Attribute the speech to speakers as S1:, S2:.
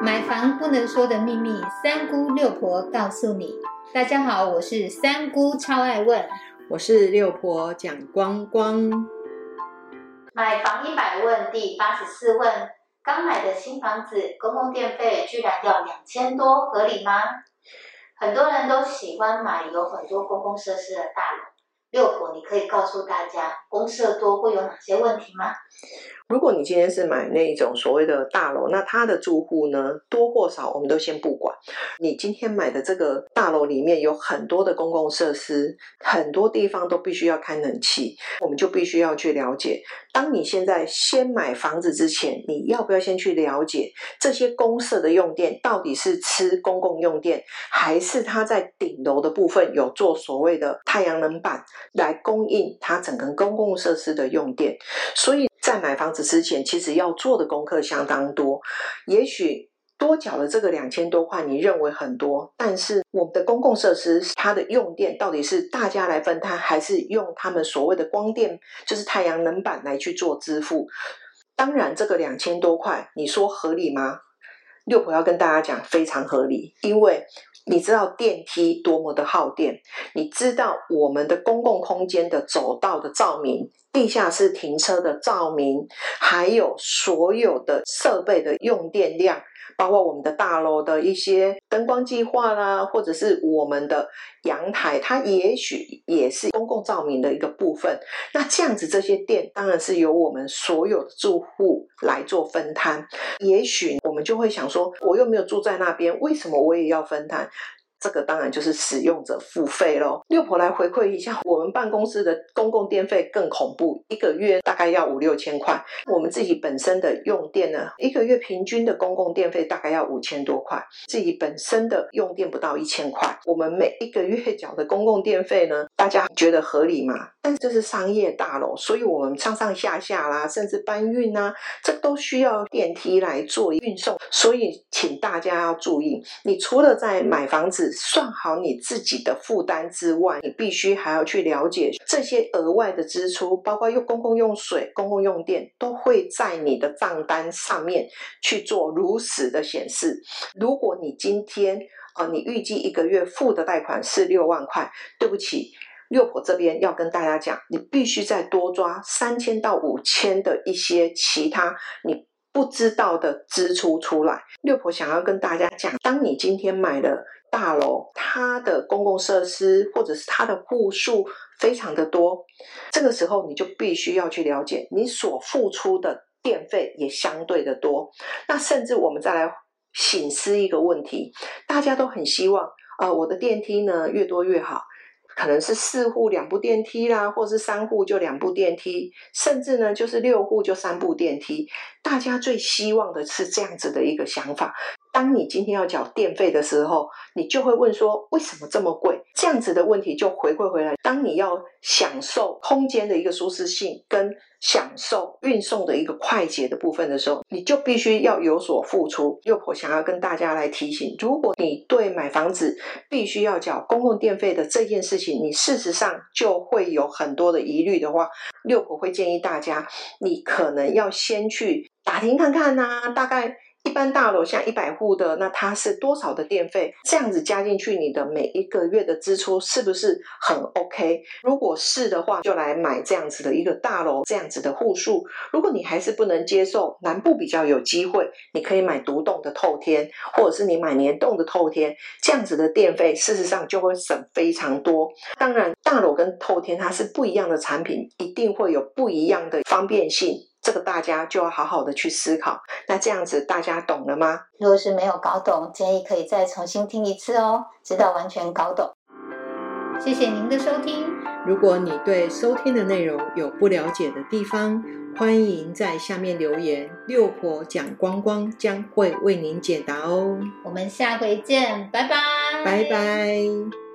S1: 买房不能说的秘密，三姑六婆告诉你。大家好，我是三姑，超爱问。
S2: 我是六婆蒋光光。
S1: 买房一百问第八十四问：刚买的新房子，公共电费居然要两千多，合理吗？很多人都喜欢买有很多公共设施的大楼。六婆，你可以告诉大家，公设多会有哪些问题吗？
S2: 如果你今天是买那种所谓的大楼，那它的住户呢多或少，我们都先不管。你今天买的这个大楼里面有很多的公共设施，很多地方都必须要开冷气，我们就必须要去了解。当你现在先买房子之前，你要不要先去了解这些公社的用电到底是吃公共用电，还是它在顶楼的部分有做所谓的太阳能板来供应它整个公共设施的用电？所以。在买房子之前，其实要做的功课相当多。也许多缴了这个两千多块，你认为很多，但是我们的公共设施它的用电到底是大家来分摊，还是用他们所谓的光电，就是太阳能板来去做支付？当然，这个两千多块，你说合理吗？六婆要跟大家讲，非常合理，因为。你知道电梯多么的耗电？你知道我们的公共空间的走道的照明、地下室停车的照明，还有所有的设备的用电量。包括我们的大楼的一些灯光计划啦，或者是我们的阳台，它也许也是公共照明的一个部分。那这样子，这些电当然是由我们所有的住户来做分摊。也许我们就会想说，我又没有住在那边，为什么我也要分摊？这个当然就是使用者付费喽。六婆来回馈一下，我们办公室的公共电费更恐怖，一个月大概要五六千块。我们自己本身的用电呢，一个月平均的公共电费大概要五千多块，自己本身的用电不到一千块。我们每一个月缴的公共电费呢，大家觉得合理吗？但这是商业大楼，所以我们上上下下啦，甚至搬运啊，这都需要电梯来做运送。所以请大家要注意，你除了在买房子。算好你自己的负担之外，你必须还要去了解这些额外的支出，包括用公共用水、公共用电，都会在你的账单上面去做如实的显示。如果你今天啊，你预计一个月付的贷款是六万块，对不起，六婆这边要跟大家讲，你必须再多抓三千到五千的一些其他你不知道的支出出来。六婆想要跟大家讲，当你今天买了。大楼它的公共设施或者是它的户数非常的多，这个时候你就必须要去了解，你所付出的电费也相对的多。那甚至我们再来醒思一个问题，大家都很希望，呃，我的电梯呢越多越好，可能是四户两部电梯啦，或是三户就两部电梯，甚至呢就是六户就三部电梯。大家最希望的是这样子的一个想法。当你今天要缴电费的时候，你就会问说为什么这么贵？这样子的问题就回馈回来。当你要享受空间的一个舒适性，跟享受运送的一个快捷的部分的时候，你就必须要有所付出。六婆想要跟大家来提醒：如果你对买房子必须要缴公共电费的这件事情，你事实上就会有很多的疑虑的话，六婆会建议大家，你可能要先去打听看看呐，大概。一般大楼像一百户的，那它是多少的电费？这样子加进去，你的每一个月的支出是不是很 OK？如果是的话，就来买这样子的一个大楼，这样子的户数。如果你还是不能接受，南部比较有机会，你可以买独栋的透天，或者是你买联动的透天，这样子的电费事实上就会省非常多。当然，大楼跟透天它是不一样的产品，一定会有不一样的方便性。这个大家就要好好的去思考。那这样子大家懂了吗？
S1: 如果是没有搞懂，建议可以再重新听一次哦，直到完全搞懂。谢谢您的收听。
S2: 如果你对收听的内容有不了解的地方，欢迎在下面留言，六婆讲光光将会为您解答哦。
S1: 我们下回见，拜拜，
S2: 拜拜。